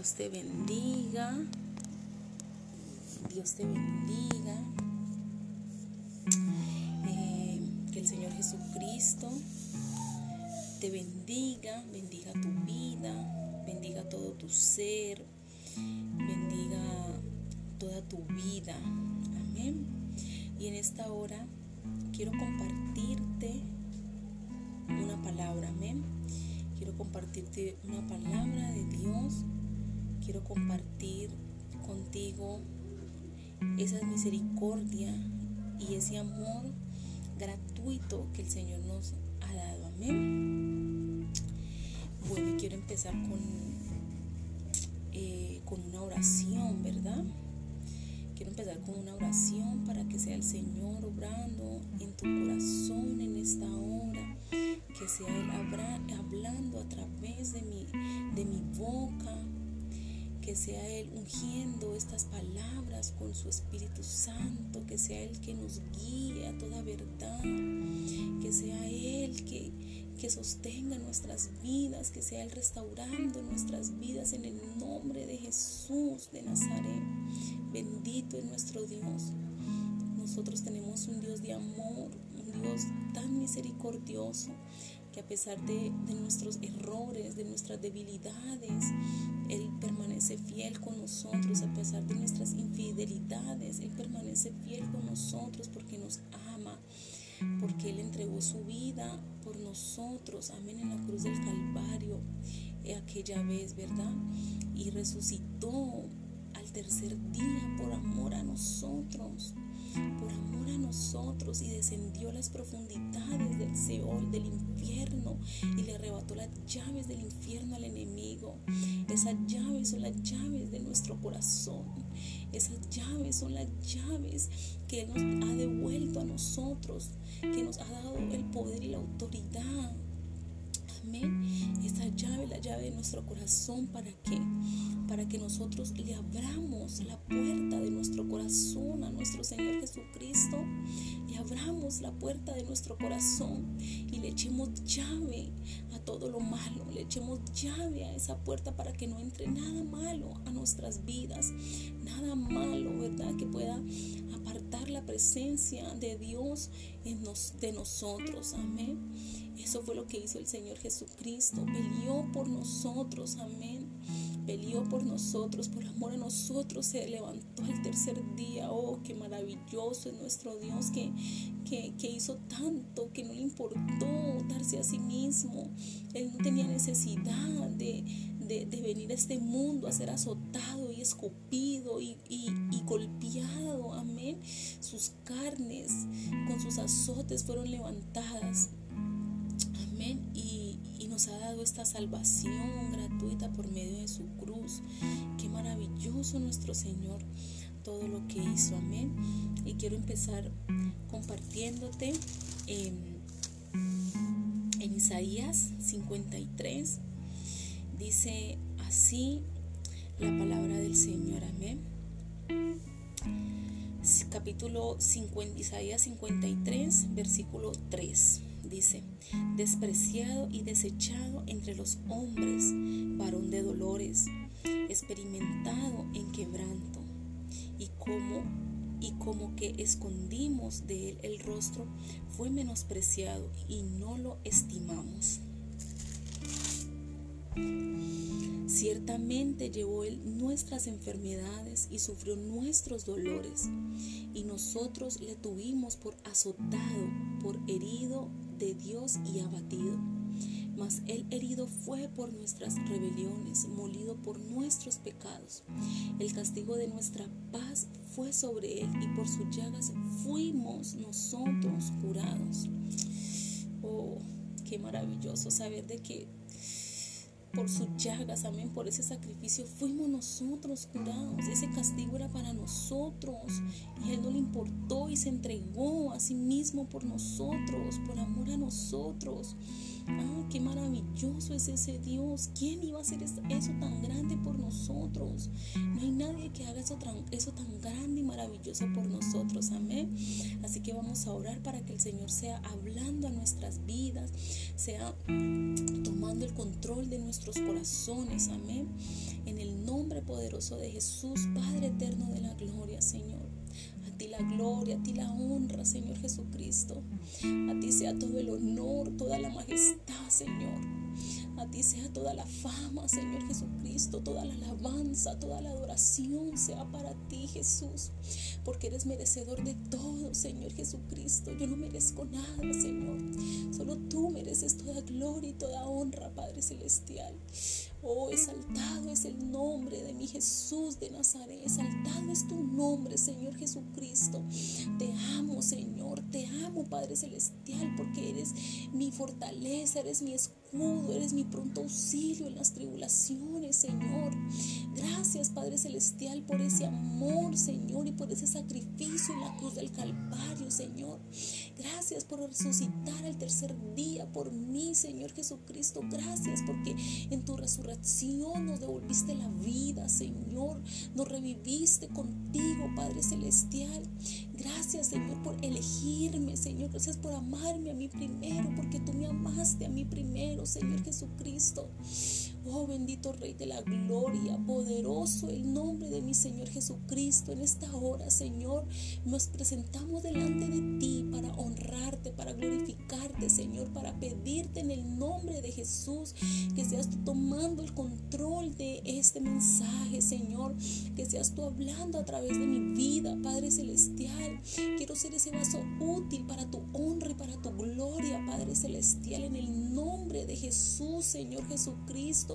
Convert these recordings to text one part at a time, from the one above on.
Dios te bendiga. Dios te bendiga. Eh, que el Señor Jesucristo te bendiga, bendiga tu vida, bendiga todo tu ser, bendiga toda tu vida. Amén. Y en esta hora quiero compartirte una palabra. Amén. Quiero compartirte una palabra de Dios. Quiero compartir contigo esa misericordia y ese amor gratuito que el Señor nos ha dado. Amén. Bueno, quiero empezar con, eh, con una oración, ¿verdad? Quiero empezar con una oración para que sea el Señor obrando en tu corazón en esta hora que sea Él hablando a través de mi, de mi boca, que sea Él ungiendo estas palabras con su Espíritu Santo, que sea Él que nos guíe a toda verdad, que sea Él que, que sostenga nuestras vidas, que sea Él restaurando nuestras vidas en el nombre de Jesús de Nazaret. Bendito es nuestro Dios. Nosotros tenemos un Dios de amor, un Dios tan misericordioso que a pesar de, nuestros errores, de nuestras debilidades, Él permanece fiel con nosotros, a pesar de nuestras infidelidades, Él permanece fiel con nosotros porque nos ama, porque Él entregó su vida por nosotros, amén, en la cruz del Calvario, eh, aquella vez, ¿verdad? Y resucitó al tercer día por amor a nosotros por amor a nosotros y descendió a las profundidades del Seol, del infierno, y le arrebató las llaves del infierno al enemigo. Esas llaves son las llaves de nuestro corazón. Esas llaves son las llaves que nos ha devuelto a nosotros, que nos ha dado el poder y la autoridad. Amén. Esa llave, la llave de nuestro corazón, ¿para qué? Para que nosotros le abramos la puerta de nuestro corazón a nuestro Señor Jesucristo, le abramos la puerta de nuestro corazón y le echemos llave a todo lo malo, le echemos llave a esa puerta para que no entre nada malo a nuestras vidas, nada malo, ¿verdad? Que pueda apartar la presencia de Dios de nosotros, amén. Eso fue lo que hizo el Señor Jesucristo, peleó por nosotros, amén peleó por nosotros, por amor a nosotros, se levantó el tercer día. Oh, qué maravilloso es nuestro Dios que, que, hizo tanto, que no le importó darse a sí mismo. Él no tenía necesidad de, venir a este mundo a ser azotado y escupido y, y golpeado. Amén. Sus carnes con sus azotes fueron levantadas. Y ha dado esta salvación gratuita por medio de su cruz. Qué maravilloso nuestro Señor, todo lo que hizo. Amén. Y quiero empezar compartiéndote en, en Isaías 53. Dice así la palabra del Señor. Amén capítulo 50, Isaías 53, versículo 3 dice, despreciado y desechado entre los hombres, varón de dolores, experimentado en quebranto, y como y como que escondimos de él el rostro, fue menospreciado y no lo estimamos. Ciertamente llevó él nuestras enfermedades y sufrió nuestros dolores, y nosotros le tuvimos por azotado, por herido de Dios y abatido. Mas el herido fue por nuestras rebeliones, molido por nuestros pecados. El castigo de nuestra paz fue sobre él y por sus llagas fuimos nosotros curados. Oh, qué maravilloso saber de que por sus llagas, amén, por ese sacrificio fuimos nosotros curados. Ese castigo era para nosotros y Él no le importó y se entregó a sí mismo por nosotros, por amor a nosotros. Ah, qué maravilloso es ese Dios. ¿Quién iba a hacer eso tan grande por nosotros? No hay nadie que haga eso tan, eso tan grande y maravilloso por nosotros. Amén. Así que vamos a orar para que el Señor sea hablando a nuestras vidas, sea tomando el control de nuestro nuestros corazones, amén. En el nombre poderoso de Jesús, Padre eterno de la gloria, Señor. A ti la gloria, a ti la honra, Señor Jesucristo. A ti sea todo el honor, toda la majestad, Señor. A ti sea toda la fama, Señor Jesucristo, toda la alabanza, toda la adoración sea para ti, Jesús, porque eres merecedor de todo, Señor Jesucristo. Yo no merezco nada, Señor. Solo tú mereces toda gloria y toda honra, Padre Celestial. Oh, exaltado es el nombre de mi Jesús de Nazaret. Exaltado es tu nombre, Señor Jesucristo. Te amo, Señor. Te amo, Padre Celestial, porque eres mi fortaleza, eres mi escudo, eres mi pronto auxilio en las tribulaciones, Señor. Gracias, Padre Celestial, por ese amor, Señor, y por ese sacrificio en la cruz del Calvario, Señor. Gracias por resucitar al tercer día por mí, Señor Jesucristo. Gracias porque en tu resurrección nos devolviste la vida, Señor. Nos reviviste contigo, Padre Celestial. Gracias, Señor, por elegirme, Señor. Gracias por amarme a mí primero, porque tú me amaste a mí primero, Señor Jesucristo. Oh bendito Rey de la Gloria, poderoso el nombre de mi Señor Jesucristo. En esta hora, Señor, nos presentamos delante de ti para honrarte, para glorificarte, Señor, para pedirte en el nombre de Jesús que seas tú tomando el control de este mensaje, Señor, que seas tú hablando a través de mi vida, Padre Celestial. Quiero ser ese vaso útil para tu honra y para tu gloria, Padre Celestial, en el nombre de Jesús, Señor Jesucristo.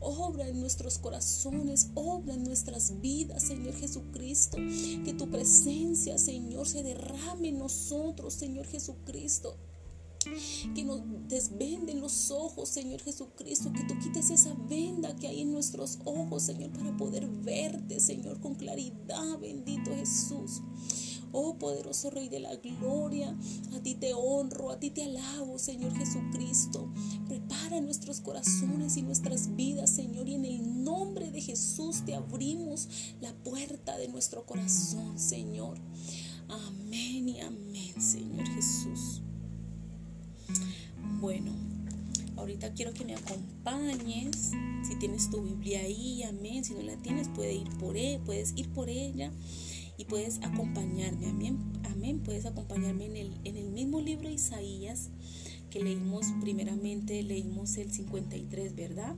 Obra en nuestros corazones, obra en nuestras vidas, Señor Jesucristo. Que tu presencia, Señor, se derrame en nosotros, Señor Jesucristo que nos desvenden los ojos, Señor Jesucristo, que tú quites esa venda que hay en nuestros ojos, Señor, para poder verte, Señor, con claridad, bendito Jesús. Oh poderoso Rey de la Gloria, a ti te honro, a ti te alabo, Señor Jesucristo. Prepara nuestros corazones y nuestras vidas, Señor, y en el nombre de Jesús te abrimos la puerta de nuestro corazón, Señor. Amén y amén, Señor Jesús. Bueno, ahorita quiero que me acompañes. Si tienes tu Biblia ahí, amén. Si no la tienes, puedes ir por él, e, puedes ir por ella y puedes acompañarme. Amén. Amén. Puedes acompañarme en el, en el mismo libro de Isaías que leímos primeramente, leímos el 53, ¿verdad?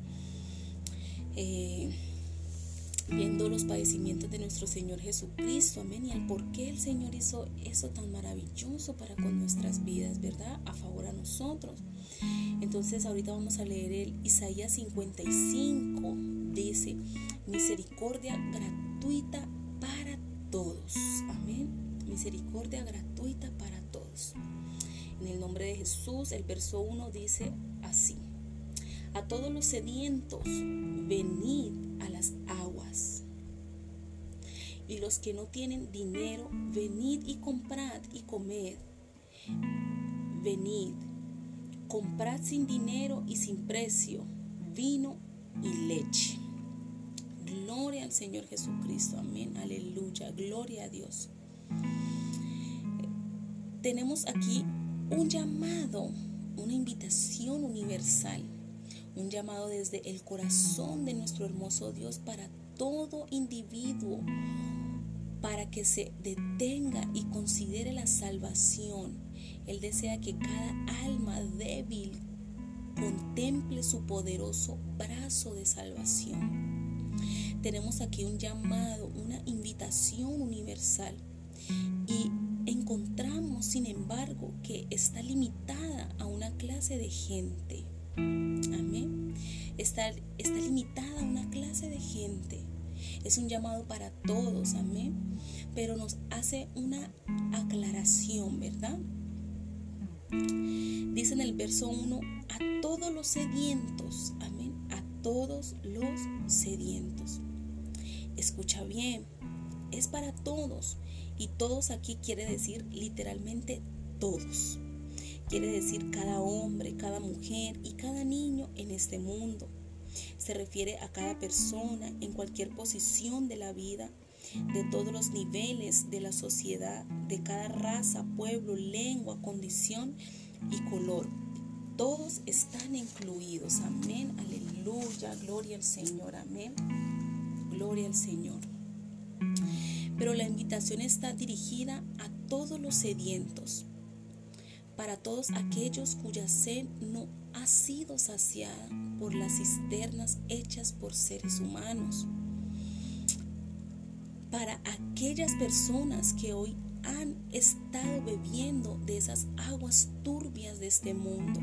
Eh, viendo los padecimientos de nuestro Señor Jesucristo, amén, y el por qué el Señor hizo eso tan maravilloso para con nuestras vidas, ¿verdad? A favor a nosotros. Entonces ahorita vamos a leer el Isaías 55, dice, misericordia gratuita todos. Amén. Misericordia gratuita para todos. En el nombre de Jesús, el verso 1 dice así. A todos los sedientos, venid a las aguas. Y los que no tienen dinero, venid y comprad y comed. Venid, comprad sin dinero y sin precio vino y leche. Gloria al Señor Jesucristo. Amén. Aleluya. Gloria a Dios. Tenemos aquí un llamado, una invitación universal. Un llamado desde el corazón de nuestro hermoso Dios para todo individuo, para que se detenga y considere la salvación. Él desea que cada alma débil contemple su poderoso brazo de salvación tenemos aquí un llamado, una invitación universal. Y encontramos, sin embargo, que está limitada a una clase de gente. Amén. Está, está limitada a una clase de gente. Es un llamado para todos, amén. Pero nos hace una aclaración, ¿verdad? Dice en el verso 1, a todos los sedientos, amén, a todos los sedientos. Escucha bien, es para todos. Y todos aquí quiere decir literalmente todos. Quiere decir cada hombre, cada mujer y cada niño en este mundo. Se refiere a cada persona en cualquier posición de la vida, de todos los niveles de la sociedad, de cada raza, pueblo, lengua, condición y color. todos están incluidos. Amén, aleluya, gloria al Señor, amén, gloria al Señor. Pero la invitación está dirigida a todos los sedientos, para todos aquellos cuya sed no ha sido saciada por las cisternas hechas por seres humanos, para aquellas personas que hoy han estado bebiendo de esas aguas turbias de este mundo,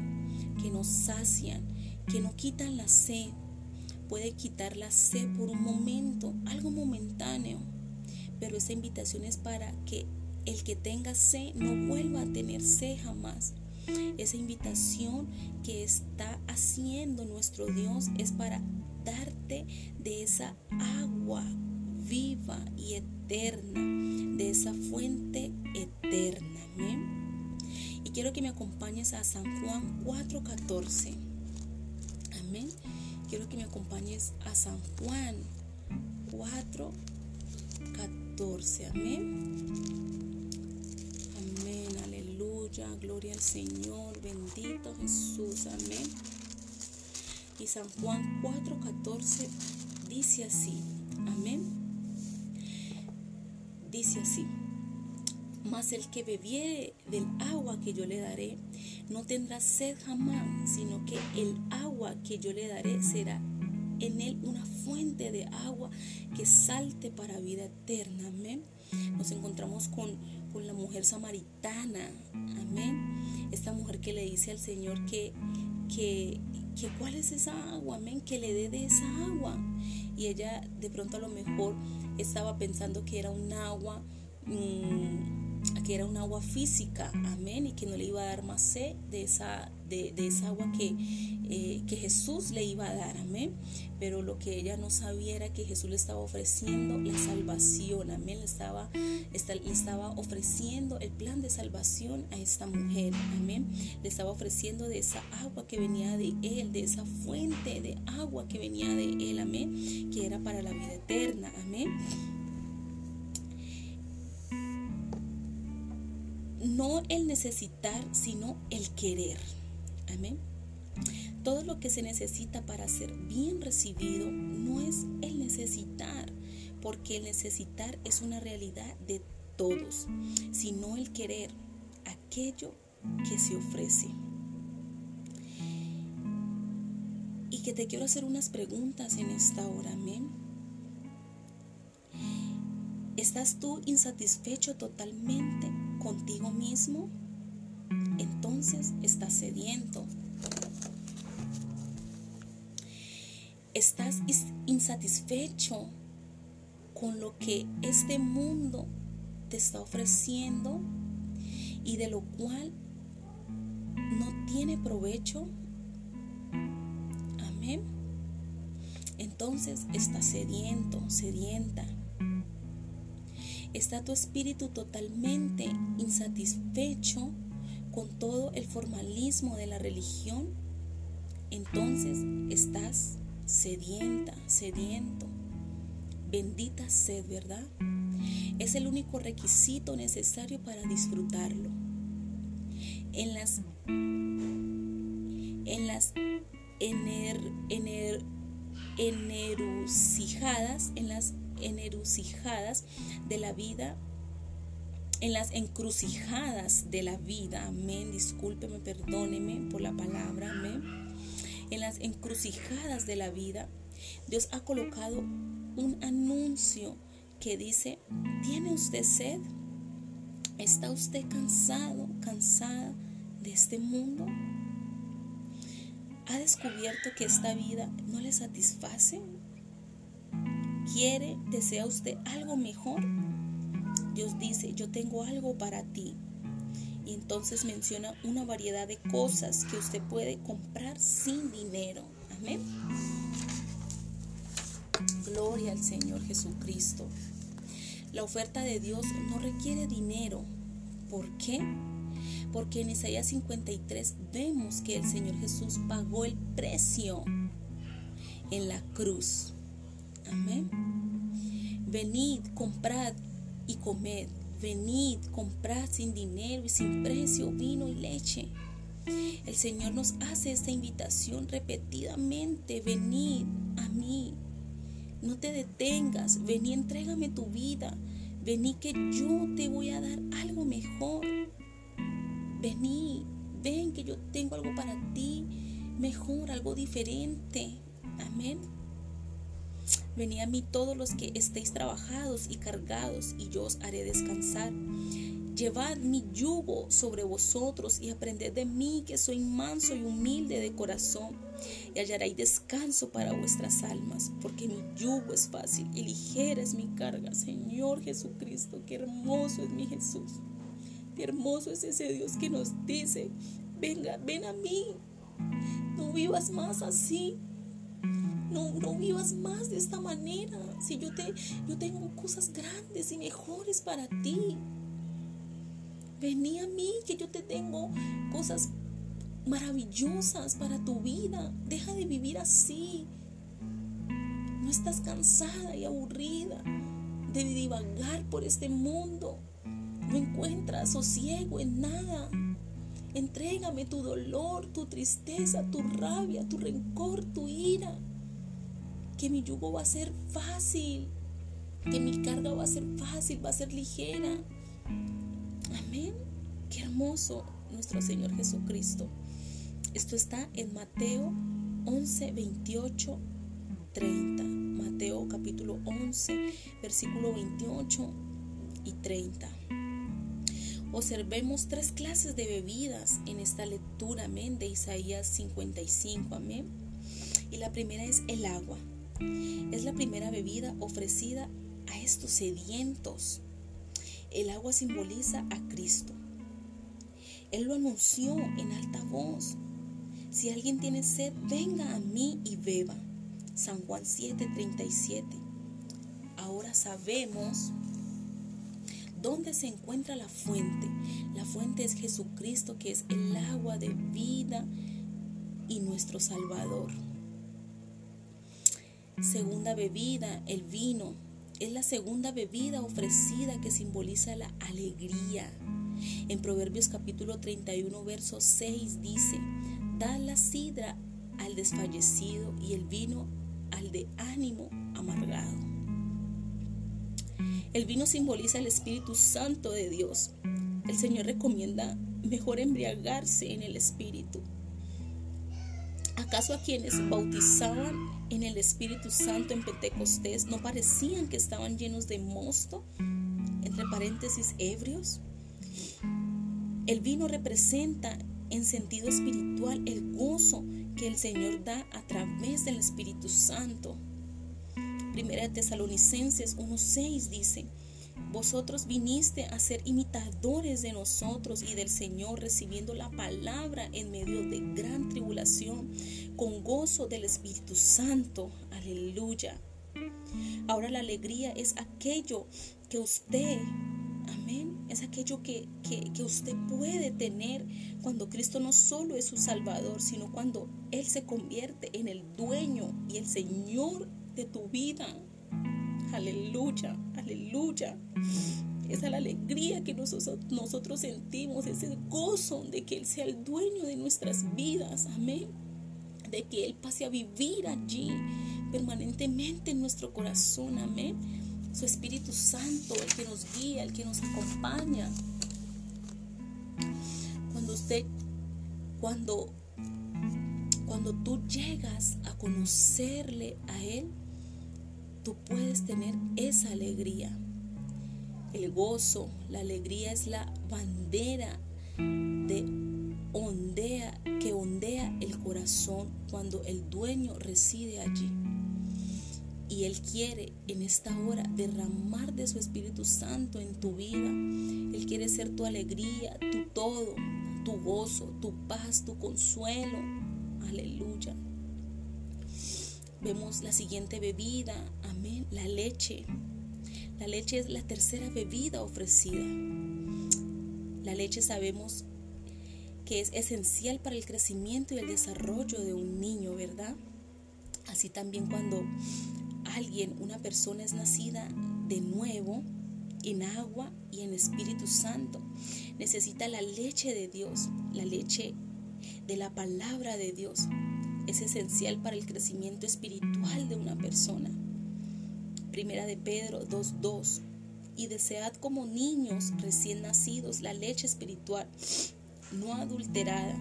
que nos sacian, que no quitan la sed, puede quitar la sed por un momento, algo momentáneo, pero esa invitación es para que el que tenga sed no vuelva a tener sed jamás. Esa invitación que está haciendo nuestro Dios es para darte de esa agua viva y eterna, de esa fuente eterna. Amén. Y quiero que me acompañes a San Juan 4:14. Amén. Quiero que me acompañes a San Juan 4, 14. Amén. Amén. Aleluya. Gloria al Señor. Bendito Jesús. Amén. Y San Juan 4:14 dice así. Amén. Dice así. Mas el que bebiere del agua que yo le daré, no tendrá sed jamás, sino que el agua que yo le daré será en él una fuente de agua que salte para vida eterna. Amén. Nos encontramos con, con la mujer samaritana. Amén. Esta mujer que le dice al Señor que, que, que cuál es esa agua. Amén. Que le dé de esa agua. Y ella de pronto a lo mejor estaba pensando que era un agua. Mmm, que era un agua física, amén, y que no le iba a dar más sed de esa, de, esa agua que, eh, que Jesús le iba a dar, amén. Pero lo que ella no sabía era que Jesús le estaba ofreciendo la salvación, amén, le estaba, le estaba ofreciendo el plan de salvación a esta mujer, amén. Le estaba ofreciendo de esa agua que venía de él, de esa fuente de agua que venía de él, amén, que era para la vida eterna, amén. No el necesitar, sino el querer. Amén. Todo lo que se necesita para ser bien recibido no es el necesitar, porque el necesitar es una realidad de todos, sino el querer, aquello que se ofrece. Y que te quiero hacer unas preguntas en esta hora, amén. ¿Estás tú insatisfecho totalmente contigo mismo, entonces estás sediento. Estás insatisfecho con lo que este mundo te está ofreciendo y de lo cual no tiene provecho. Amén. Entonces estás sediento, sedienta. ¿Está tu espíritu totalmente insatisfecho con todo el formalismo de la religión? Entonces estás sedienta, sediento. Bendita sed, ¿verdad? Es el único requisito necesario para disfrutarlo. En las en las ener, ener, en las encrucijadas de la vida, en las encrucijadas de la vida, amén, discúlpeme, perdóneme por la palabra, amén, en las encrucijadas de la vida, Dios ha colocado un anuncio que dice, ¿tiene usted sed? ¿Está usted cansado, cansada de este mundo? ¿Ha descubierto que esta vida no le satisface? Quiere, desea usted algo mejor, Dios dice, yo tengo algo para ti. Y entonces menciona una variedad de cosas que usted puede comprar sin dinero. Amén. Gloria al Señor Jesucristo. La oferta de Dios no requiere dinero. ¿Por qué? Porque en Isaías 53 vemos que el Señor Jesús pagó el precio en la cruz. Amén. Venid, comprad y comed. Venid, comprad sin dinero y sin precio vino y leche. El Señor nos hace esta invitación repetidamente, venid a mí, no te detengas, vení, entrégame tu vida, vení que yo te voy a dar algo mejor. Vení, ven que yo tengo algo para ti mejor, algo diferente. Amén. Vení a mí todos los que estéis trabajados y cargados, y yo os haré descansar. Llevad mi yugo sobre vosotros y aprended de mí, que soy manso y humilde de corazón, y hallaréis descanso para vuestras almas, porque mi yugo es fácil y ligera es mi carga. Señor Jesucristo, qué hermoso es mi Jesús. Qué hermoso es ese Dios que nos dice, venga, ven a mí. No vivas más así. No, no vivas más de esta manera. Si yo, te, yo tengo cosas grandes y mejores para ti. Vení a mí que yo te tengo cosas maravillosas para tu vida. Deja de vivir así. No estás cansada y aburrida de divagar por este mundo. No encuentras sosiego en nada. Entrégame tu dolor, tu tristeza, tu rabia, tu rencor, tu ira. Que mi yugo va a ser fácil. Que mi carga va a ser fácil, va a ser ligera. Amén. Qué hermoso nuestro Señor Jesucristo. Esto está en Mateo 11, 28, 30. Mateo capítulo 11, versículo 28 y 30. Observemos tres clases de bebidas en esta lectura, amén, de Isaías 55, amén. Y la primera es el agua. Es la primera bebida ofrecida a estos sedientos el agua simboliza a Cristo. Él lo anunció en alta voz. Si alguien tiene sed, venga a mí y beba. San Juan 7:37. Ahora sabemos dónde se encuentra la fuente. La fuente es Jesucristo, que es el agua de vida y nuestro Salvador. Segunda bebida, el vino. Es la segunda bebida ofrecida que simboliza la alegría. En Proverbios capítulo 31, verso 6 dice, da la sidra al desfallecido y el vino al de ánimo amargado. El vino simboliza el Espíritu Santo de Dios. El Señor recomienda mejor embriagarse en el Espíritu. ¿Acaso a quienes bautizaban en el Espíritu Santo en Pentecostés no parecían que estaban llenos de mosto? Entre paréntesis, ebrios. El vino representa en sentido espiritual el gozo que el Señor da a través del Espíritu Santo. Primera Tesalonicenses 1.6 dice, vosotros viniste a ser imitadores de nosotros y del Señor, recibiendo la palabra en medio de gran tribulación, con gozo del Espíritu Santo. Aleluya. Ahora la alegría es aquello que usted, amén, es aquello que, que, usted puede tener cuando Cristo no solo es su Salvador, sino cuando Él se convierte en el dueño y el Señor de tu vida. Aleluya, aleluya. Esa es la alegría que nosotros, sentimos, ese gozo de que Él sea el dueño de nuestras vidas. Amén. De que Él pase a vivir allí permanentemente en nuestro corazón. Amén. Su Espíritu Santo, el que nos guía, el que nos acompaña. Cuando usted, cuando, cuando tú llegas a conocerle a Él, tú puedes tener esa alegría. El gozo, la alegría es la bandera de ondea que ondea el corazón cuando el dueño reside allí. Y Él quiere en esta hora derramar de su Espíritu Santo en tu vida. Él quiere ser tu alegría, tu todo, tu gozo, tu paz, tu consuelo. Aleluya. Vemos la siguiente bebida, la leche. La leche es la tercera bebida ofrecida. La leche sabemos que es esencial para el crecimiento y el desarrollo de un niño, ¿verdad? Así también cuando alguien, una persona es nacida de nuevo en agua y en Espíritu Santo, necesita la leche de Dios, la leche de la palabra de Dios es esencial para el crecimiento espiritual de una persona. Primera de Pedro 2.2 y desead como niños recién nacidos la leche espiritual no adulterada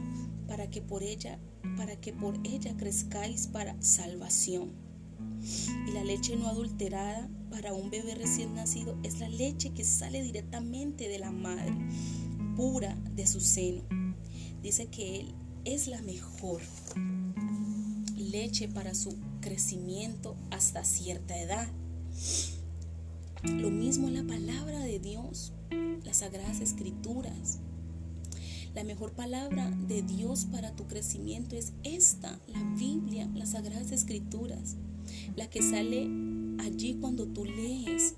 para que por ella para que por ella crezcáis para salvación. Y la leche no adulterada para un bebé recién nacido es la leche que sale directamente de la madre, pura de su seno. Dice que él es la mejor leche para su crecimiento hasta cierta edad. Lo mismo la palabra de Dios, las sagradas escrituras. La mejor palabra de Dios para tu crecimiento es esta, la Biblia, las sagradas escrituras, la que sale allí cuando tú lees.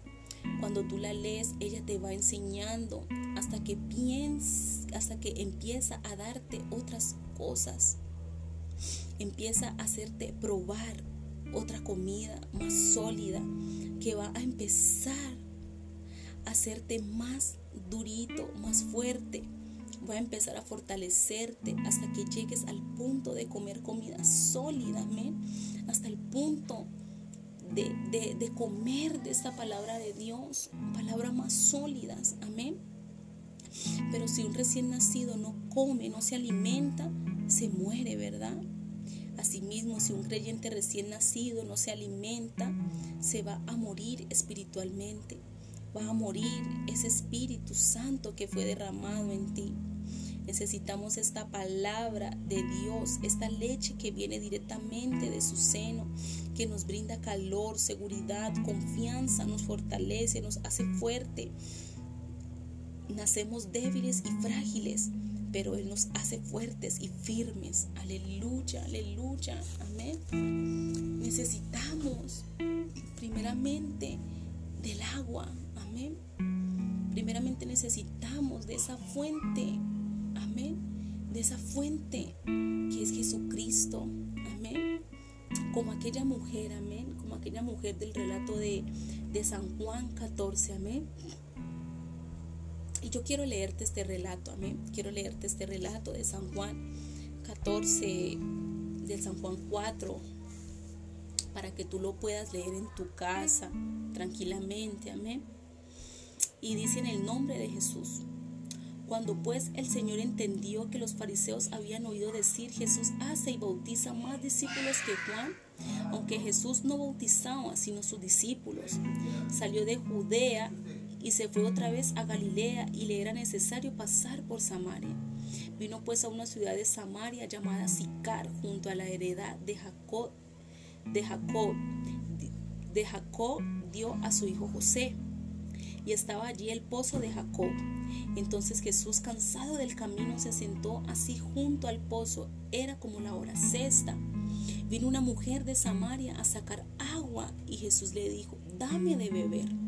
Cuando tú la lees, ella te va enseñando hasta que piens, hasta que empieza a darte otras cosas. Empieza a hacerte probar otra comida más sólida que va a empezar a hacerte más durito, más fuerte. Va a empezar a fortalecerte hasta que llegues al punto de comer comida sólida, amén. Hasta el punto de, de comer de esta palabra de Dios, palabras más sólidas, amén. Pero si un recién nacido no come, no se alimenta, se muere, ¿verdad? Asimismo, si un creyente recién nacido no se alimenta, se va a morir espiritualmente. Va a morir ese Espíritu Santo que fue derramado en ti. Necesitamos esta palabra de Dios, esta leche que viene directamente de su seno, que nos brinda calor, seguridad, confianza, nos fortalece, nos hace fuerte. Nacemos débiles y frágiles, pero Él nos hace fuertes y firmes. Aleluya, aleluya, amén. Necesitamos primeramente del agua, amén. Primeramente necesitamos de esa fuente, amén. De esa fuente que es Jesucristo, amén. Como aquella mujer, amén. Como aquella mujer del relato de, de San Juan 14, amén y yo quiero leerte este relato, amén. Quiero leerte este relato de San Juan 14, de San Juan 4, para que tú lo puedas leer en tu casa tranquilamente, amén. Y dice en el nombre de Jesús. Cuando pues el Señor entendió que los fariseos habían oído decir, Jesús hace y bautiza más discípulos que Juan, aunque Jesús no bautizaba sino sus discípulos, salió de Judea y se fue otra vez a Galilea y le era necesario pasar por Samaria. Vino pues a una ciudad de Samaria llamada Sicar, junto a la heredad de Jacob. De Jacob, de Jacob dio a su hijo José. Y estaba allí el pozo de Jacob. Entonces Jesús, cansado del camino, se sentó así junto al pozo. Era como la hora sexta. Vino una mujer de Samaria a sacar agua y Jesús le dijo, dame de beber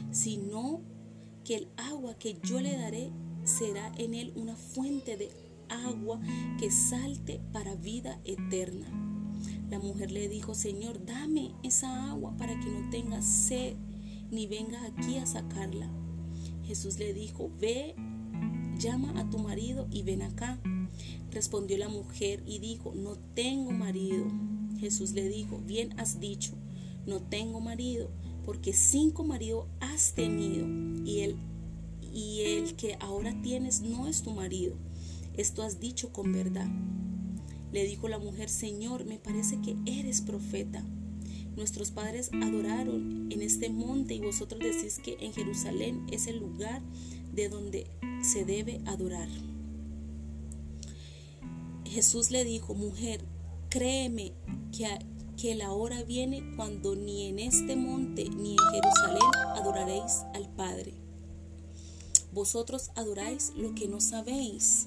sino que el agua que yo le daré será en él una fuente de agua que salte para vida eterna. La mujer le dijo, Señor, dame esa agua para que no tenga sed ni venga aquí a sacarla. Jesús le dijo, ve, llama a tu marido y ven acá. Respondió la mujer y dijo, no tengo marido. Jesús le dijo, bien has dicho, no tengo marido porque cinco maridos has tenido y el, y el que ahora tienes no es tu marido. esto has dicho con verdad. Le dijo la mujer, Señor, me parece que eres profeta. Nuestros padres adoraron en este monte y vosotros decís que en Jerusalén es el lugar de donde se debe adorar. Jesús le dijo, mujer, créeme que, que la hora viene cuando ni en este monte ni en Jerusalén adoraréis al Padre. Vosotros adoráis lo que no sabéis.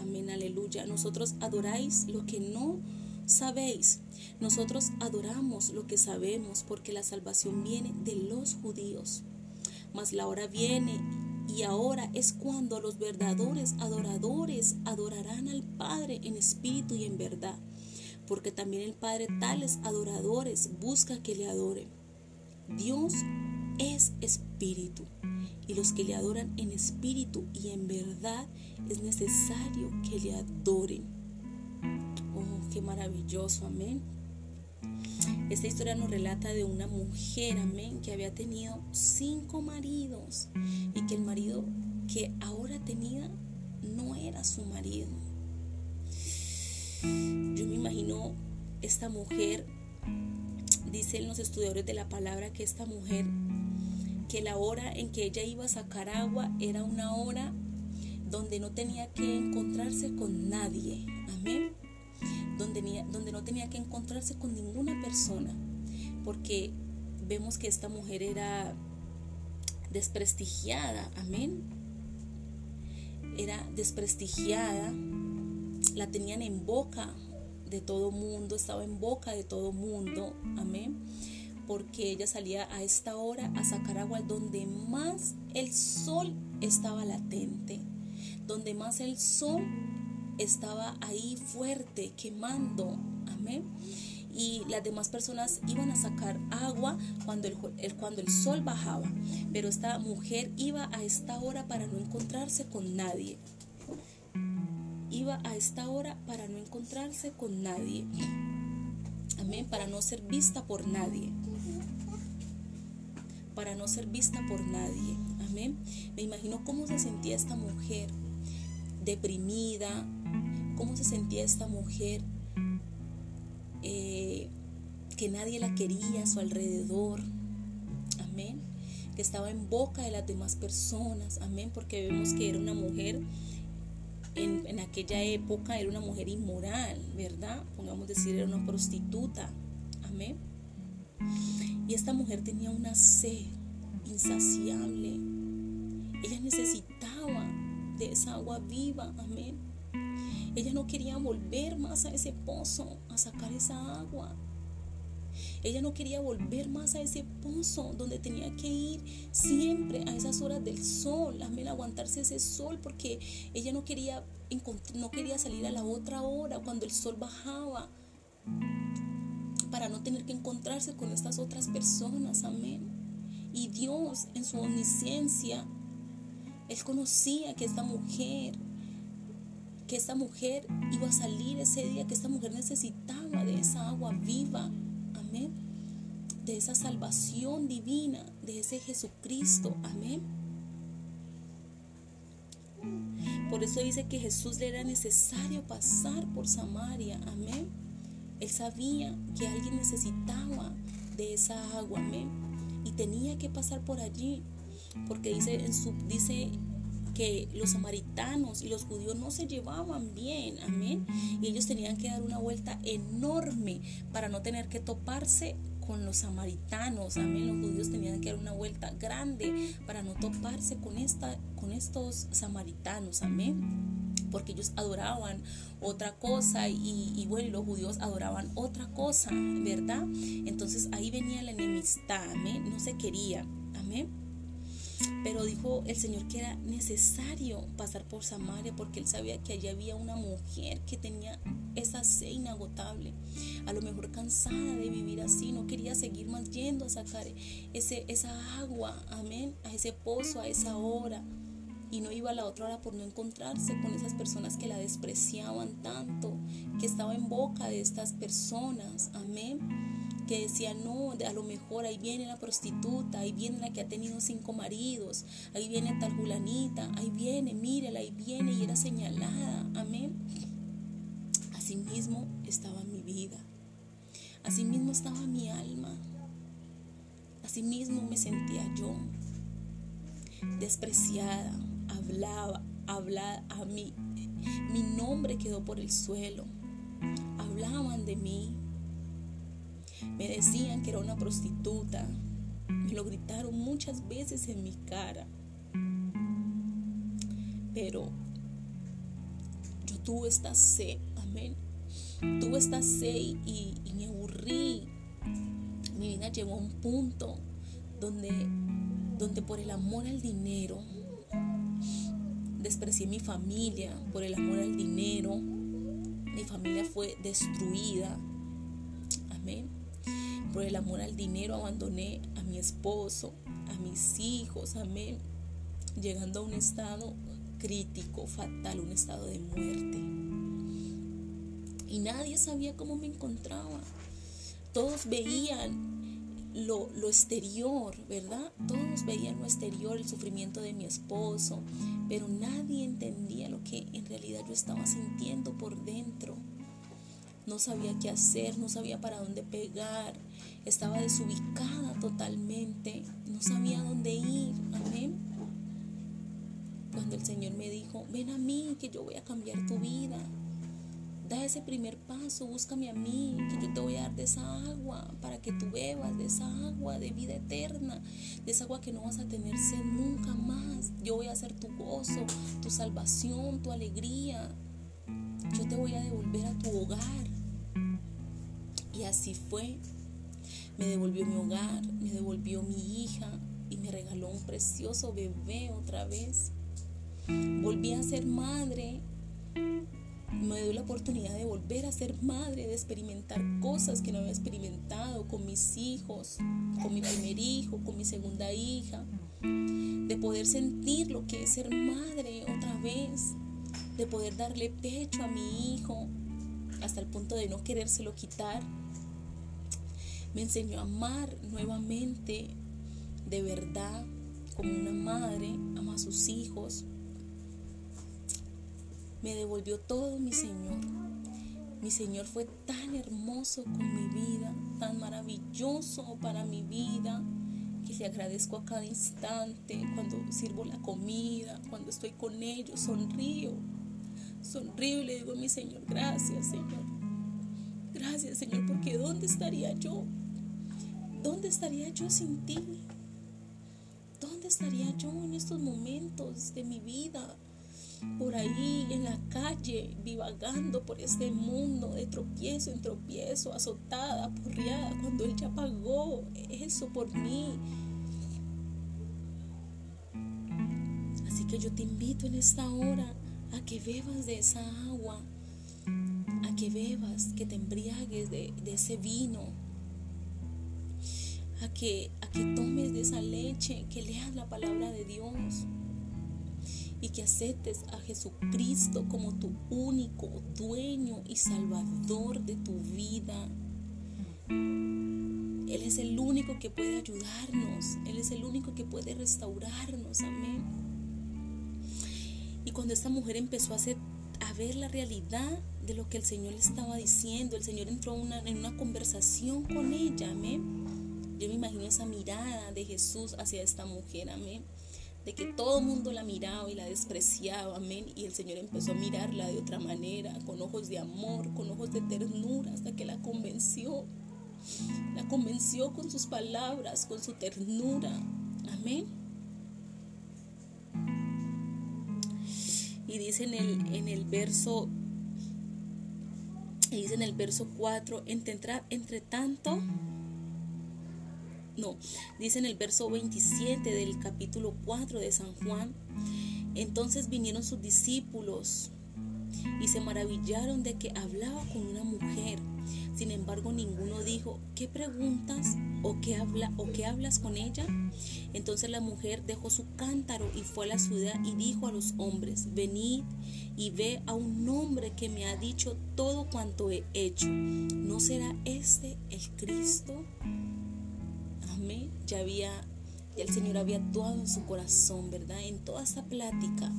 Amén, aleluya. Nosotros adoráis lo que no sabéis. Nosotros adoramos lo que sabemos porque la salvación viene de los judíos. Mas la hora viene y ahora es cuando los verdaderos adoradores adorarán al Padre en espíritu y en verdad. Porque también el Padre tales adoradores busca que le adoren. Dios es espíritu y los que le adoran en espíritu y en verdad es necesario que le adoren. Oh, qué maravilloso, amén. Esta historia nos relata de una mujer, amén, que había tenido cinco maridos y que el marido que ahora tenía no era su marido. Yo me imagino esta mujer, dicen los estudiadores de la palabra que esta mujer, que la hora en que ella iba a sacar agua era una hora donde no tenía que encontrarse con nadie. Amén donde, no tenía que encontrarse con ninguna persona, porque vemos que esta mujer era desprestigiada, amén. Era desprestigiada, la tenían en boca de todo mundo, estaba en boca de todo mundo, amén. Porque ella salía a esta hora a sacar agua donde más el sol estaba latente, donde más el sol estaba ahí fuerte, quemando. Amén. Y las demás personas iban a sacar agua cuando el, cuando el sol bajaba. Pero esta mujer iba a esta hora para no encontrarse con nadie. Iba a esta hora para no encontrarse con nadie. Amén. Para no ser vista por nadie. Para no ser vista por nadie. Amén. Me imagino cómo se sentía esta mujer deprimida, cómo se sentía esta mujer eh, que nadie la quería a su alrededor. Amén. Que estaba en boca de las demás personas. Amén. Porque vemos que era una mujer, en, en aquella época era una mujer inmoral, ¿verdad? Pongamos decir, era una prostituta. Amén. Y esta mujer tenía una sed insaciable. Ella necesitaba de esa agua viva. Amén. Ella no quería volver más a ese pozo a sacar esa agua. Ella no quería volver más a ese pozo donde tenía que ir siempre a esas horas del sol, amén, aguantarse ese sol porque ella no quería, no quería salir a la otra hora cuando el sol bajaba para no tener que encontrarse con estas otras personas, amén. Y Dios en su omnisciencia, Él conocía que esta mujer que esta mujer iba a salir ese día, que esta mujer necesitaba de esa agua viva, amén, de esa salvación divina, de ese Jesucristo, amén. Por eso dice que Jesús le era necesario pasar por Samaria, amén. Él sabía que alguien necesitaba de esa agua, amén. Y tenía que pasar por allí, porque dice en su dice que los samaritanos y los judíos no se llevaban bien, amén. Y ellos tenían que dar una vuelta enorme para no tener que toparse con los samaritanos, amén. Los judíos tenían que dar una vuelta grande para no toparse con, esta, con estos samaritanos, amén porque ellos adoraban otra cosa y, y, bueno, los judíos adoraban otra cosa, ¿verdad? Entonces ahí venía la enemistad, amén, no se quería, amén. Pero dijo el Señor que era necesario pasar por Samaria porque él sabía que allí había una mujer que tenía esa sed inagotable, a lo mejor cansada de vivir así, no quería seguir más yendo a sacar ese, esa agua, amén, a ese pozo, a esa hora. Y no iba a la otra hora por no encontrarse con esas personas que la despreciaban tanto, que estaba en boca de estas personas, amén que decía, no, a lo mejor ahí viene la prostituta, ahí viene la que ha tenido cinco maridos, ahí viene tal julanita, ahí viene, mírela, ahí viene y era señalada, amén. Asimismo estaba mi vida, asimismo estaba mi alma, asimismo me sentía yo, despreciada, hablaba, hablaba a mí, mi nombre quedó por el suelo, hablaban de mí, me decían que era una prostituta. Me lo gritaron muchas veces en mi cara. Pero yo tuve esta sed, amén. Tuve esta sed y, me aburrí. Mi vida llegó a un punto donde, donde por el amor al dinero, desprecié mi familia, por el amor al dinero, mi familia fue destruida. Amén. Por el amor al dinero abandoné a mi esposo, a mis hijos, amén. Llegando a un estado crítico, fatal, un estado de muerte. Y nadie sabía cómo me encontraba. Todos veían lo, lo, exterior, ¿verdad? Todos veían lo exterior, el sufrimiento de mi esposo, pero nadie entendía lo que en realidad yo estaba sintiendo por dentro no sabía qué hacer, no sabía para dónde pegar, estaba desubicada totalmente, no sabía dónde ir, amén. Cuando el Señor me dijo, ven a mí, que yo voy a cambiar tu vida, da ese primer paso, búscame a mí, que yo te voy a dar de esa agua para que tú bebas, de esa agua de vida eterna, de esa agua que no vas a tener sed nunca más. Yo voy a ser tu gozo, tu salvación, tu alegría. Yo te voy a devolver a tu hogar. Y así fue. Me devolvió mi hogar, me devolvió mi hija y me regaló un precioso bebé otra vez. Volví a ser madre. Me dio la oportunidad de volver a ser madre, de experimentar cosas que no había experimentado con mis hijos, con mi primer hijo, con mi segunda hija. De poder sentir lo que es ser madre otra vez. De poder darle pecho a mi hijo hasta el punto de no querérselo quitar me enseñó a amar nuevamente de verdad como una madre ama a sus hijos. Me devolvió todo mi Señor. Mi Señor fue tan hermoso con mi vida, tan maravilloso para mi vida, que le agradezco a cada instante, cuando sirvo la comida, cuando estoy con ellos, sonrío. Sonrío y le digo a mi Señor, gracias Señor. Gracias Señor, porque ¿dónde estaría yo? ¿Dónde estaría yo sin ti? ¿Dónde estaría yo en estos momentos de mi vida? Por ahí en la calle, divagando por este mundo de tropiezo en tropiezo, azotada, apurriada, cuando Él ya pagó eso por mí. Así que yo te invito en esta hora a que bebas de esa agua, a que bebas, que te embriagues de ese vino a que, a que tomes de esa leche, que leas la palabra de Dios y que aceptes a Jesucristo como tu único dueño y salvador de tu vida. Él es el único que puede ayudarnos, Él es el único que puede restaurarnos, amén. Y cuando esta mujer empezó a, hacer, a ver la realidad de lo que el Señor le estaba diciendo, el Señor entró en una conversación con ella, amén yo me imagino esa mirada de Jesús hacia esta mujer, amén. De que todo el mundo la miraba y la despreciaba, amén. Y el Señor empezó a mirarla de otra manera, con ojos de amor, con ojos de ternura, hasta que la convenció. La convenció con sus palabras, con su ternura. Amén. Y dice en el, en el verso, dice en el verso 4, entre, entre tanto, no, dice en el verso 27 del capítulo 4 de San Juan, entonces vinieron sus discípulos y se maravillaron de que hablaba con una mujer. Sin embargo, ninguno dijo, ¿qué preguntas o qué, habla, o qué hablas con ella? Entonces la mujer dejó su cántaro y fue a la ciudad y dijo a los hombres, venid y ve a un hombre que me ha dicho todo cuanto he hecho. ¿No será este el Cristo? Ya había, ya el Señor había actuado en su corazón, ¿verdad? En toda esta plática.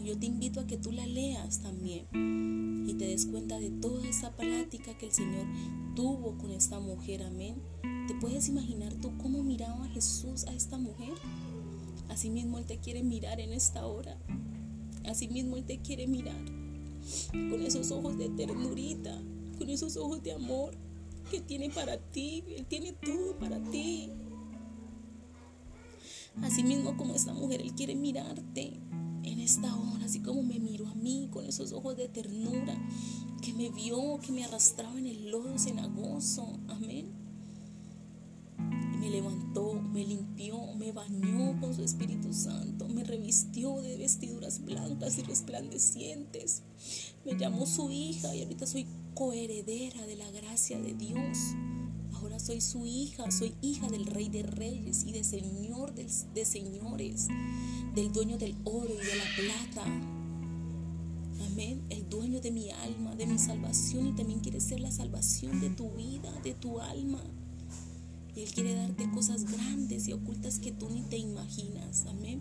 Y yo te invito a que tú la leas también y te des cuenta de toda esa plática que el Señor tuvo con esta mujer. Amén. ¿Te puedes imaginar tú cómo miraba Jesús a esta mujer? Asimismo Él te quiere mirar en esta hora. Asimismo Él te quiere mirar con esos ojos de ternurita, con esos ojos de amor que tiene para ti. Él tiene todo para ti. Asimismo como esta mujer, Él quiere mirarte en esta hora, así como me miró a mí con esos ojos de ternura, que me vio, que me arrastraba en el lodo cenagoso. Amén me levantó, me limpió, me bañó con su Espíritu Santo, me revistió de vestiduras blancas y resplandecientes, me llamó su hija y ahorita soy coheredera de la gracia de Dios. Soy su hija, soy hija del Rey de Reyes y del Señor de, de Señores, del dueño del oro y de la plata. Amén. El dueño de mi alma, de mi salvación y también quiere ser la salvación de tu vida, de tu alma. Él quiere darte cosas grandes y ocultas que tú ni te imaginas. Amén.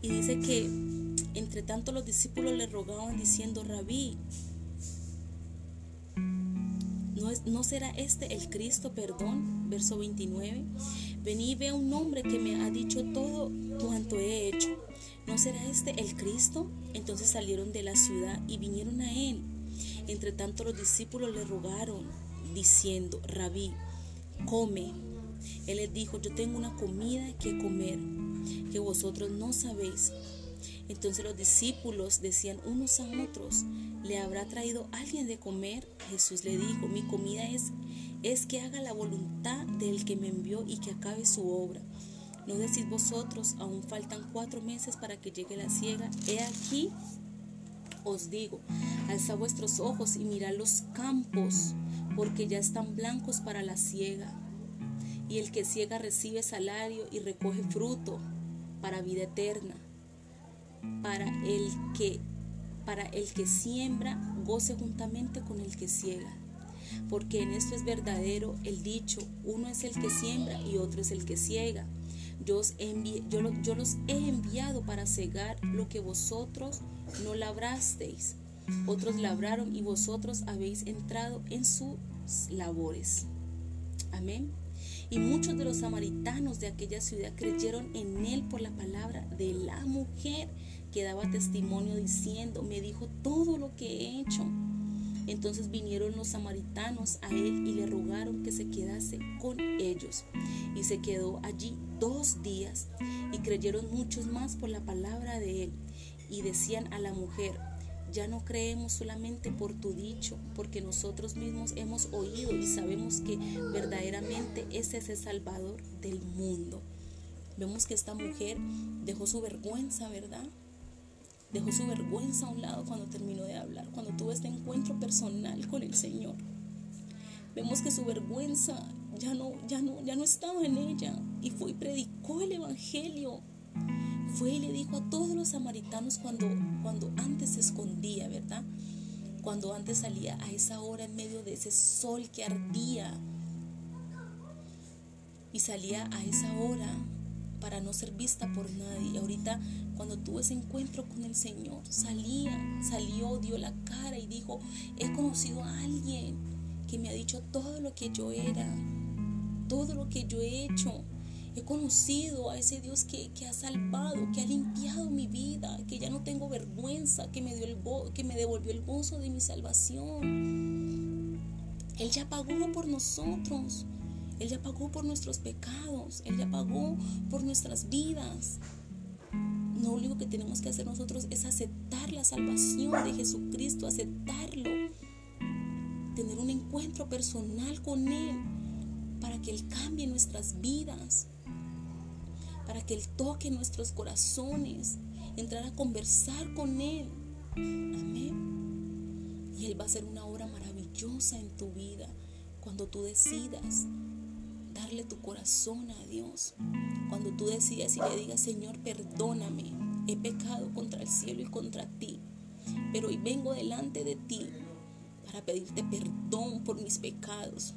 Y dice que entre tanto los discípulos le rogaban diciendo, Rabí, ¿no, ¿no será este el Cristo, perdón? Verso 29. Vení y ve a un hombre que me ha dicho todo cuanto he hecho. ¿No será este el Cristo? Entonces salieron de la ciudad y vinieron a él. Entre tanto los discípulos le rogaron diciendo, Rabí, come. Él les dijo, yo tengo una comida que comer que vosotros no sabéis. Entonces los discípulos decían unos a otros, ¿le habrá traído alguien de comer? Jesús le dijo, mi comida es, es que haga la voluntad del que me envió y que acabe su obra. ¿No decís vosotros, aún faltan cuatro meses para que llegue la ciega? He aquí, os digo, alza vuestros ojos y mirad los campos, porque ya están blancos para la siega. Y el que ciega recibe salario y recoge fruto para vida eterna. Para el que para el que siembra goce juntamente con el que ciega. Porque en esto es verdadero el dicho, uno es el que siembra y otro es el que ciega. Yo, os yo, yo los he enviado para cegar lo que vosotros no labrasteis otros labraron y vosotros habéis entrado en sus labores. Amén. Y muchos de los samaritanos de aquella ciudad creyeron en él por la palabra de la mujer que daba testimonio diciendo, me dijo todo lo que he hecho. Entonces vinieron los samaritanos a él y le rogaron que se quedase con ellos. Y se quedó allí dos días y creyeron muchos más por la palabra de él. Y decían a la mujer, ya no creemos solamente por tu dicho, porque nosotros mismos hemos oído y sabemos que verdaderamente ese es el Salvador del mundo. Vemos que esta mujer dejó su vergüenza, ¿verdad? Dejó su vergüenza a un lado cuando terminó de hablar, cuando tuvo este encuentro personal con el Señor. Vemos que su vergüenza ya no, ya no, ya no estaba en ella y fue y predicó el Evangelio fue y le dijo a todos los samaritanos cuando, cuando antes se escondía, ¿verdad? Cuando antes salía a esa hora en medio de ese sol que ardía y salía a esa hora para no ser vista por nadie. Ahorita cuando tuvo ese encuentro con el Señor, salía, salió, dio la cara y dijo, he conocido a alguien que me ha dicho todo lo que yo era, todo lo que yo he hecho. He conocido a ese Dios que, ha salvado, que ha limpiado mi vida, que ya no tengo vergüenza, que me, dio el que me devolvió el gozo de mi salvación. Él ya pagó por nosotros. Él ya pagó por nuestros pecados. Él ya pagó por nuestras vidas. Lo único que tenemos que hacer nosotros es aceptar la salvación de Jesucristo, aceptarlo, tener un encuentro personal con Él para que Él cambie nuestras vidas para que Él toque nuestros corazones, entrar a conversar con Él. Amén. Y Él va a hacer una obra maravillosa en tu vida cuando tú decidas darle tu corazón a Dios. Cuando tú decidas y le digas, Señor, perdóname, he pecado contra el cielo y contra ti, pero hoy vengo delante de ti para pedirte perdón por mis pecados.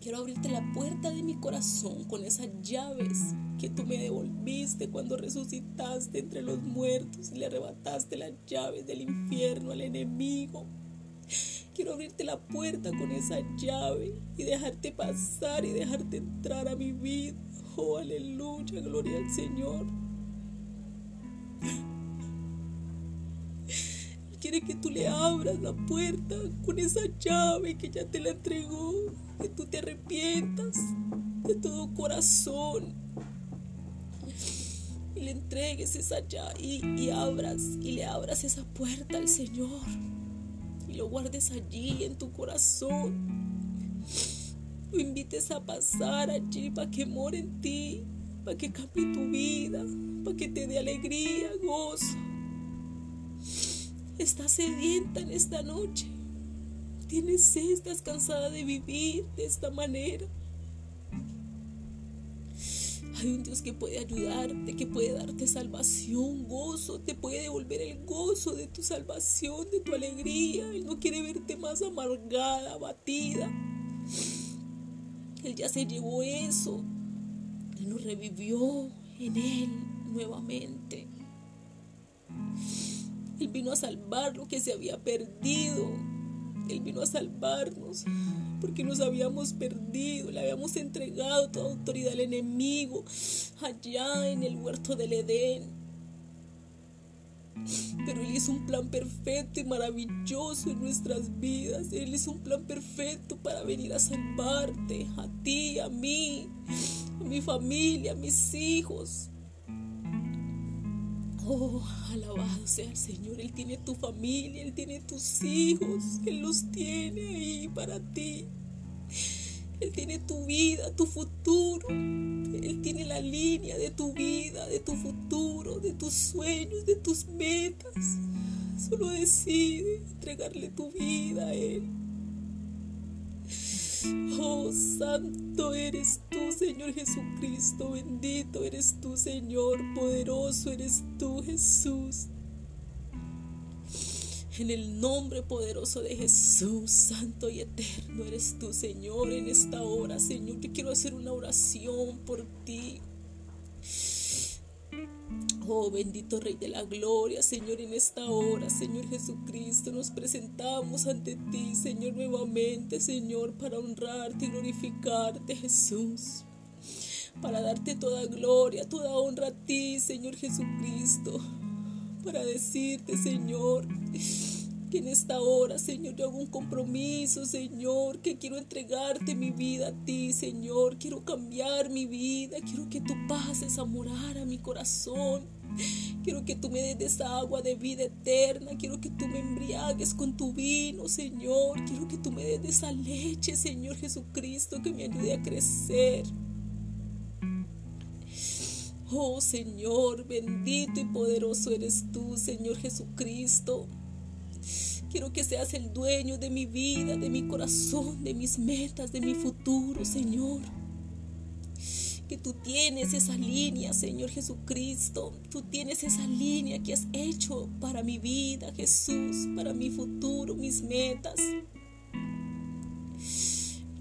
Quiero abrirte la puerta de mi corazón con esas llaves que tú me devolviste cuando resucitaste entre los muertos y le arrebataste las llaves del infierno al enemigo. Quiero abrirte la puerta con esa llave y dejarte pasar y dejarte entrar a mi vida. Oh, aleluya, gloria al Señor. quiere que tú le abras la puerta con esa llave que ya te la entregó, que tú te arrepientas de todo corazón y le entregues esa llave y, abras y le abras esa puerta al Señor lo guardes allí en tu corazón. Lo invites a pasar allí para que more en ti, para que cambie tu vida, para que te dé alegría, gozo. Estás sedienta en esta noche. Tienes sed, estás cansada de vivir de esta manera. Hay un Dios que puede ayudarte, que puede darte salvación, gozo, te puede devolver el gozo de tu salvación, de tu alegría. Él no quiere verte más amargada, abatida. Él ya se llevó eso. Él nos revivió en Él nuevamente. Él vino a salvar lo que se había perdido. Él vino a salvarnos porque nos habíamos perdido, le habíamos entregado toda autoridad al enemigo allá en el huerto del Edén. Pero Él hizo un plan perfecto y maravilloso en nuestras vidas. Él hizo un plan perfecto para venir a salvarte, a ti, a mí, a mi familia, a mis hijos. Oh, alabado sea el Señor. Él tiene tu familia, Él tiene tus hijos, Él los tiene ahí para ti. Él tiene tu vida, tu futuro. Él tiene la línea de tu vida, de tu futuro, de tus sueños, de tus metas. Solo decide entregarle tu vida a Él. Oh, santo eres tú, Señor Jesucristo, bendito eres tú, Señor, poderoso eres tú, Jesús. En el nombre poderoso de Jesús, santo y eterno eres tú, Señor, en esta hora, Señor. Yo quiero hacer una oración por ti. Oh bendito Rey de la Gloria, Señor, en esta hora, Señor Jesucristo, nos presentamos ante ti, Señor, nuevamente, Señor, para honrarte y glorificarte, Jesús. Para darte toda gloria, toda honra a ti, Señor Jesucristo. Para decirte, Señor, que en esta hora, Señor, yo hago un compromiso, Señor, que quiero entregarte mi vida a ti, Señor. Quiero cambiar mi vida, quiero que tú pases a morar a mi corazón. Quiero que tú me des esa agua de vida eterna. Quiero que tú me embriagues con tu vino, Señor. Quiero que tú me des esa leche, Señor Jesucristo, que me ayude a crecer. Oh Señor, bendito y poderoso eres tú, Señor Jesucristo. Quiero que seas el dueño de mi vida, de mi corazón, de mis metas, de mi futuro, Señor que tú tienes esa línea, Señor Jesucristo. Tú tienes esa línea que has hecho para mi vida, Jesús, para mi futuro, mis metas.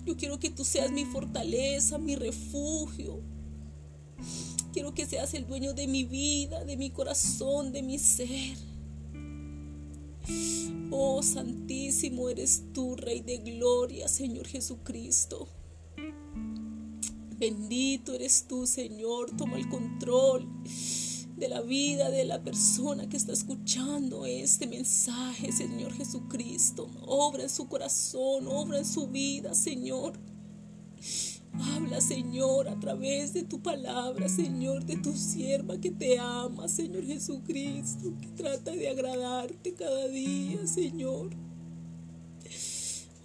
Yo quiero que tú seas mi fortaleza, mi refugio. Quiero que seas el dueño de mi vida, de mi corazón, de mi ser. Oh, santísimo eres tú, Rey de Gloria, Señor Jesucristo. Bendito eres tú, Señor. Toma el control de la vida de la persona que está escuchando este mensaje, Señor Jesucristo. Obra en su corazón, obra en su vida, Señor. Habla, Señor, a través de tu palabra, Señor, de tu sierva que te ama, Señor Jesucristo, que trata de agradarte cada día, Señor.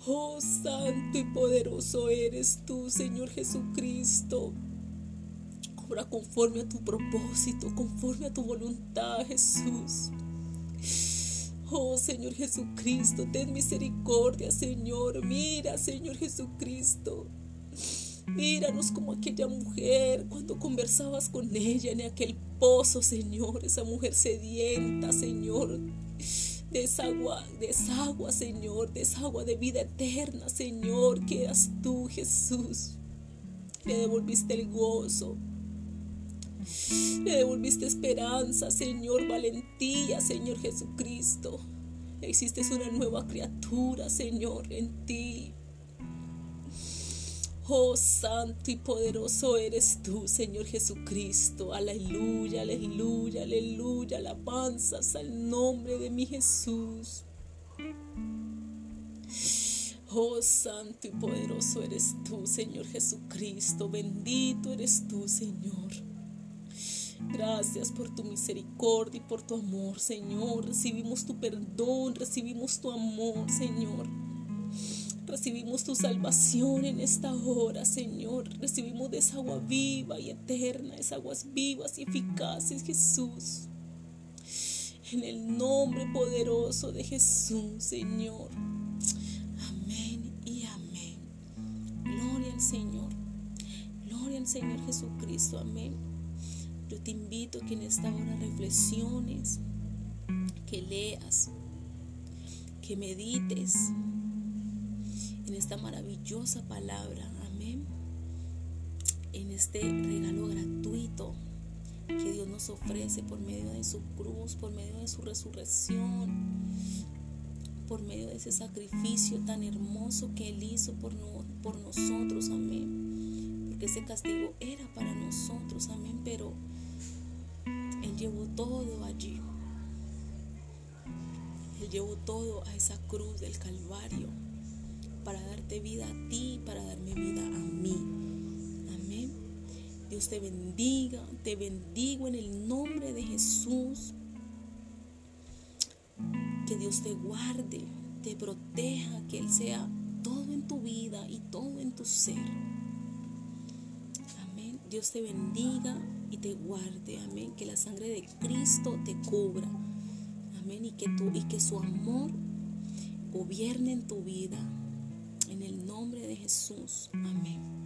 Oh, santo y poderoso eres tú, Señor Jesucristo. Obra conforme a tu propósito, conforme a tu voluntad, Jesús. Oh Señor Jesucristo, ten misericordia, Señor. Mira, Señor Jesucristo. Míranos como aquella mujer cuando conversabas con ella en aquel pozo, Señor. Esa mujer sedienta, Señor. Desagua, desagua, Señor. Desagua de vida eterna, Señor. Que eras tú, Jesús. Le devolviste el gozo. Le devolviste esperanza, Señor, valentía, Señor Jesucristo. Existe una nueva criatura, Señor, en ti. Oh, santo y poderoso eres tú, Señor Jesucristo. Aleluya, aleluya, aleluya. Alabanzas al nombre de mi Jesús. Oh, santo y poderoso eres tú, Señor Jesucristo. Bendito eres tú, Señor. Gracias por tu misericordia y por tu amor, Señor. Recibimos tu perdón, recibimos tu amor, Señor. Recibimos tu salvación en esta hora, Señor. Recibimos de esa agua viva y eterna, esas aguas vivas y eficaces, Jesús. En el nombre poderoso de Jesús, Señor. Amén y amén. Gloria al Señor. Gloria al Señor Jesucristo. Amén. Yo te invito a que en esta hora reflexiones, que leas, que medites en esta maravillosa palabra. Amén. En este regalo gratuito que Dios nos ofrece por medio de su cruz, por medio de su resurrección, por medio de ese sacrificio tan hermoso que Él hizo por, nosotros. Amén. Porque ese castigo era para nosotros. Amén. Pero Él llevó todo allí. Él llevó todo a esa cruz del Calvario para darte vida a ti, para darme vida a mí. Amén. Dios te bendiga, te bendigo en el nombre de Jesús. Que Dios te guarde, te proteja, que Él sea todo en tu vida y todo en tu ser. Amén. Dios te bendiga y te guarde. Amén. Que la sangre de Cristo te cubra. Amén. Y que, tú, y que su amor gobierne en tu vida. Jesús. Amén.